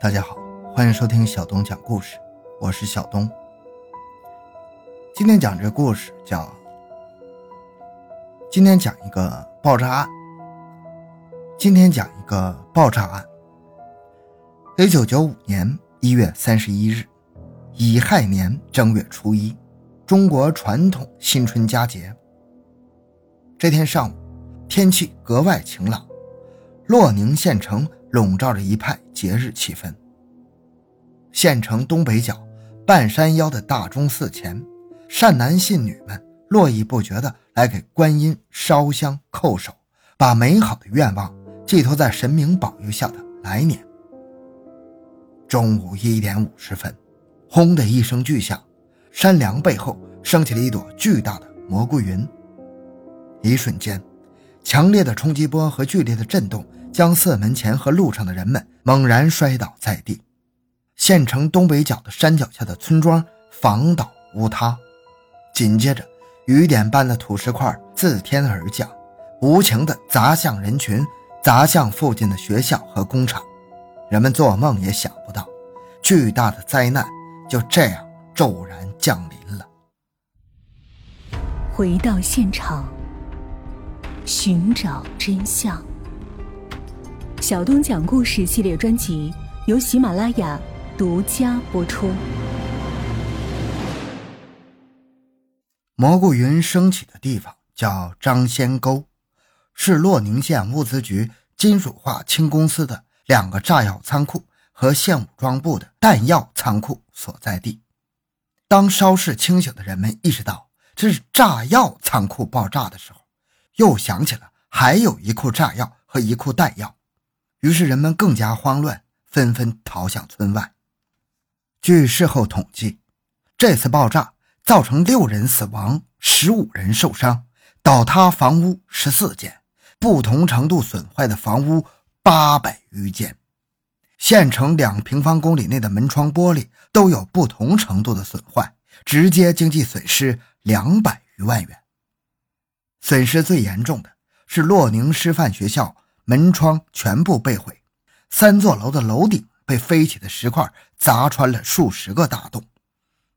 大家好，欢迎收听小东讲故事，我是小东。今天讲这故事叫……今天讲一个爆炸案。今天讲一个爆炸案。一九九五年一月三十一日，乙亥年正月初一，中国传统新春佳节。这天上午，天气格外晴朗，洛宁县城。笼罩着一派节日气氛。县城东北角半山腰的大钟寺前，善男信女们络绎不绝地来给观音烧香叩首，把美好的愿望寄托在神明保佑下的来年。中午一点五十分，轰的一声巨响，山梁背后升起了一朵巨大的蘑菇云。一瞬间，强烈的冲击波和剧烈的震动。将寺门前和路上的人们猛然摔倒在地，县城东北角的山脚下的村庄房倒屋塌，紧接着雨点般的土石块自天而降，无情地砸向人群，砸向附近的学校和工厂。人们做梦也想不到，巨大的灾难就这样骤然降临了。回到现场，寻找真相。小东讲故事系列专辑由喜马拉雅独家播出。蘑菇云升起的地方叫张仙沟，是洛宁县物资局金属化轻公司的两个炸药仓库和县武装部的弹药仓库所在地。当稍事清醒的人们意识到这是炸药仓库爆炸的时候，又想起了还有一库炸药和一库弹药。于是人们更加慌乱，纷纷逃向村外。据事后统计，这次爆炸造成六人死亡，十五人受伤，倒塌房屋十四间，不同程度损坏的房屋八百余间。县城两平方公里内的门窗玻璃都有不同程度的损坏，直接经济损失两百余万元。损失最严重的是洛宁师范学校。门窗全部被毁，三座楼的楼顶被飞起的石块砸穿了数十个大洞，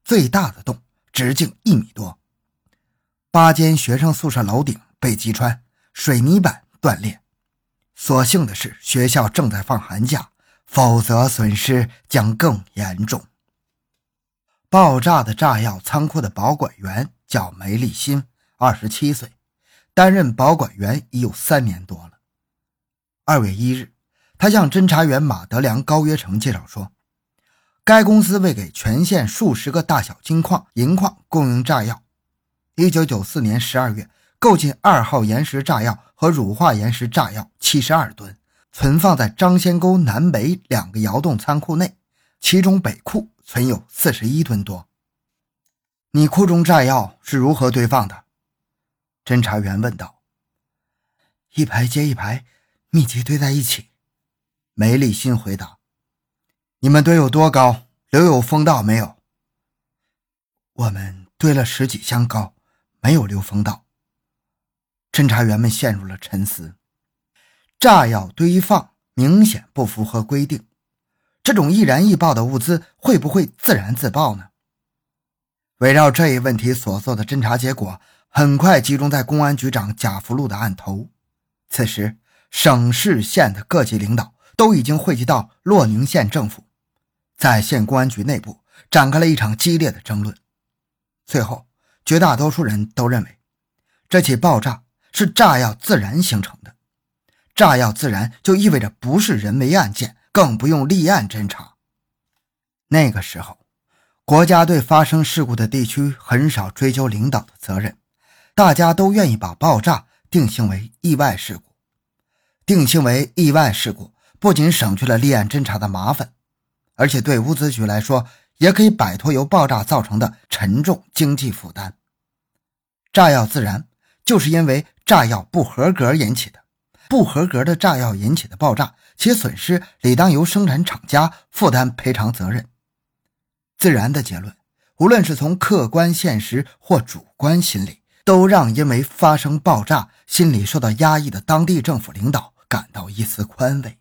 最大的洞直径一米多。八间学生宿舍楼顶被击穿，水泥板断裂。所幸的是，学校正在放寒假，否则损失将更严重。爆炸的炸药仓库的保管员叫梅立新，二十七岁，担任保管员已有三年多了。二月一日，他向侦查员马德良、高约成介绍说，该公司为给全县数十个大小金矿、银矿供应炸药。一九九四年十二月，购进二号岩石炸药和乳化岩石炸药七十二吨，存放在张仙沟南北两个窑洞仓库内，其中北库存有四十一吨多。你库中炸药是如何堆放的？侦查员问道。一排接一排。密集堆在一起，梅立新回答：“你们堆有多高？留有风道没有？”我们堆了十几箱高，没有留风道。侦查员们陷入了沉思。炸药堆放明显不符合规定，这种易燃易爆的物资会不会自燃自爆呢？围绕这一问题所做的侦查结果，很快集中在公安局长贾福禄的案头。此时。省市县的各级领导都已经汇集到洛宁县政府，在县公安局内部展开了一场激烈的争论。最后，绝大多数人都认为，这起爆炸是炸药自燃形成的。炸药自燃就意味着不是人为案件，更不用立案侦查。那个时候，国家对发生事故的地区很少追究领导的责任，大家都愿意把爆炸定性为意外事故。定性为意外事故，不仅省去了立案侦查的麻烦，而且对物资局来说，也可以摆脱由爆炸造成的沉重经济负担。炸药自燃，就是因为炸药不合格引起的。不合格的炸药引起的爆炸，其损失理当由生产厂家负担赔偿责任。自燃的结论，无论是从客观现实或主观心理，都让因为发生爆炸心理受到压抑的当地政府领导。感到一丝宽慰，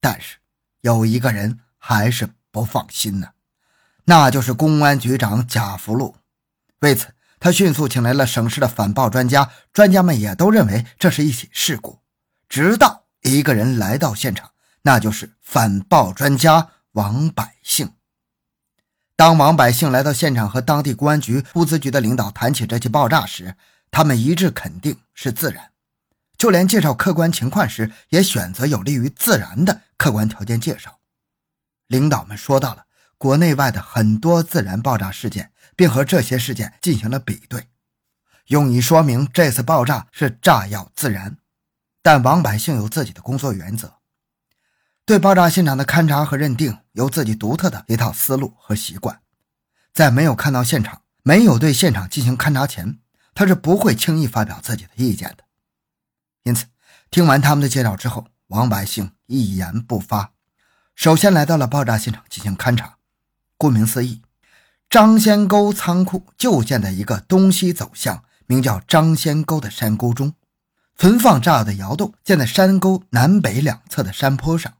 但是有一个人还是不放心呢，那就是公安局长贾福禄。为此，他迅速请来了省市的反爆专家，专家们也都认为这是一起事故。直到一个人来到现场，那就是反爆专家王百姓。当王百姓来到现场和当地公安局物资局的领导谈起这起爆炸时，他们一致肯定是自燃。就连介绍客观情况时，也选择有利于自燃的客观条件介绍。领导们说到了国内外的很多自燃爆炸事件，并和这些事件进行了比对，用以说明这次爆炸是炸药自燃。但王百姓有自己的工作原则，对爆炸现场的勘查和认定有自己独特的一套思路和习惯。在没有看到现场、没有对现场进行勘查前，他是不会轻易发表自己的意见的。因此，听完他们的介绍之后，王百姓一言不发。首先来到了爆炸现场进行勘查。顾名思义，张仙沟仓库就建在一个东西走向、名叫张仙沟的山沟中。存放炸药的窑洞建在山沟南北两侧的山坡上。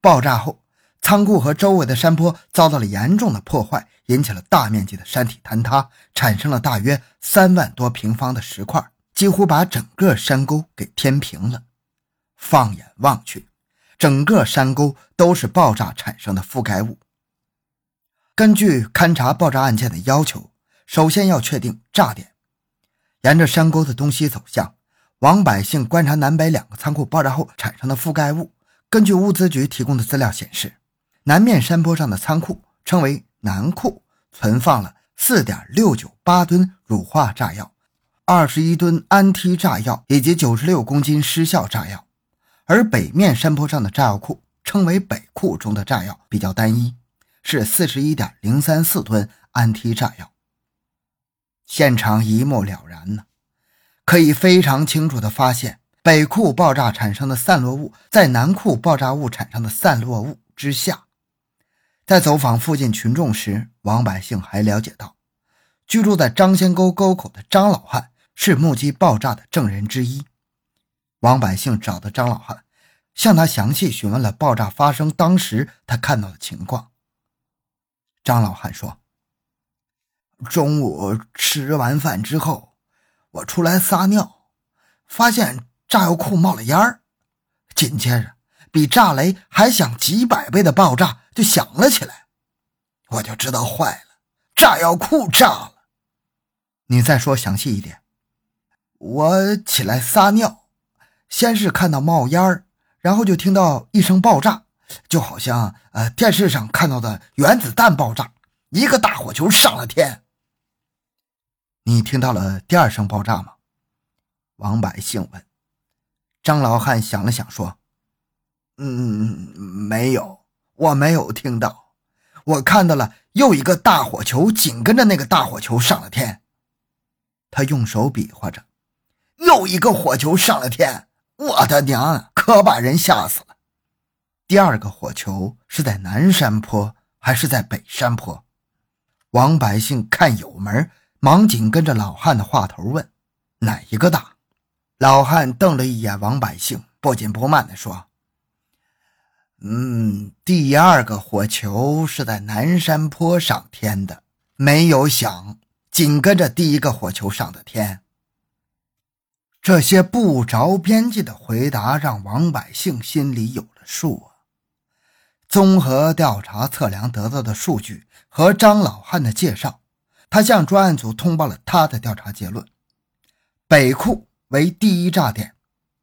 爆炸后，仓库和周围的山坡遭到了严重的破坏，引起了大面积的山体坍塌，产生了大约三万多平方的石块，几乎把整个山沟给填平了。放眼望去，整个山沟都是爆炸产生的覆盖物。根据勘查爆炸案件的要求，首先要确定炸点，沿着山沟的东西走向。王百姓观察南北两个仓库爆炸后产生的覆盖物，根据物资局提供的资料显示，南面山坡上的仓库称为南库，存放了四点六九八吨乳化炸药、二十一吨安 T 炸药以及九十六公斤失效炸药；而北面山坡上的炸药库称为北库中的炸药比较单一，是四十一点零三四吨安 T 炸药。现场一目了然呢。可以非常清楚地发现，北库爆炸产生的散落物在南库爆炸物产生的散落物之下。在走访附近群众时，王百姓还了解到，居住在张仙沟沟口的张老汉是目击爆炸的证人之一。王百姓找到张老汉，向他详细询问了爆炸发生当时他看到的情况。张老汉说：“中午吃完饭之后。”我出来撒尿，发现炸药库冒了烟儿，紧接着比炸雷还响几百倍的爆炸就响了起来，我就知道坏了，炸药库炸了。你再说详细一点。我起来撒尿，先是看到冒烟儿，然后就听到一声爆炸，就好像呃电视上看到的原子弹爆炸，一个大火球上了天。你听到了第二声爆炸吗？王百姓问。张老汉想了想说：“嗯，没有，我没有听到。我看到了又一个大火球，紧跟着那个大火球上了天。他用手比划着，又一个火球上了天。我的娘，可把人吓死了。第二个火球是在南山坡还是在北山坡？王百姓看有门。”忙紧跟着老汉的话头问：“哪一个大？”老汉瞪了一眼王百姓，不紧不慢地说：“嗯，第二个火球是在南山坡上天的，没有响，紧跟着第一个火球上的天。”这些不着边际的回答让王百姓心里有了数啊。综合调查测量得到的数据和张老汉的介绍。他向专案组通报了他的调查结论：北库为第一炸点，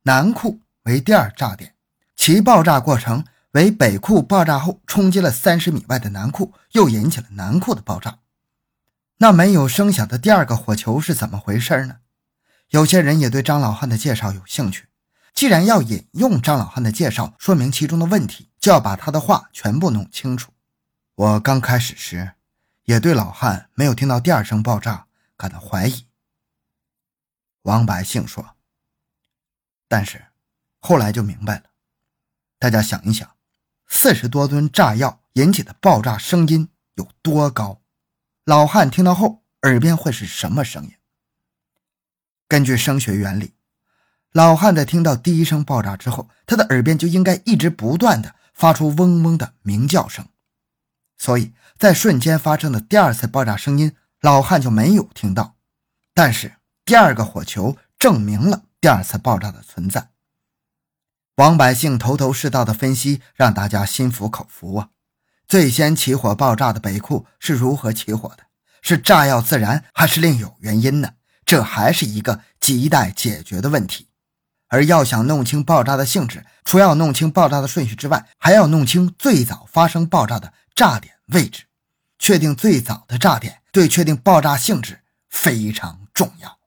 南库为第二炸点，其爆炸过程为北库爆炸后冲击了三十米外的南库，又引起了南库的爆炸。那没有声响的第二个火球是怎么回事呢？有些人也对张老汉的介绍有兴趣。既然要引用张老汉的介绍说明其中的问题，就要把他的话全部弄清楚。我刚开始时。也对老汉没有听到第二声爆炸感到怀疑。王百姓说：“但是后来就明白了。大家想一想，四十多吨炸药引起的爆炸声音有多高？老汉听到后耳边会是什么声音？根据声学原理，老汉在听到第一声爆炸之后，他的耳边就应该一直不断的发出嗡嗡的鸣叫声，所以在瞬间发生的第二次爆炸声音，老汉就没有听到。但是第二个火球证明了第二次爆炸的存在。王百姓头头是道的分析，让大家心服口服啊！最先起火爆炸的北库是如何起火的？是炸药自燃，还是另有原因呢？这还是一个亟待解决的问题。而要想弄清爆炸的性质，除要弄清爆炸的顺序之外，还要弄清最早发生爆炸的炸点位置。确定最早的炸点，对确定爆炸性质非常重要。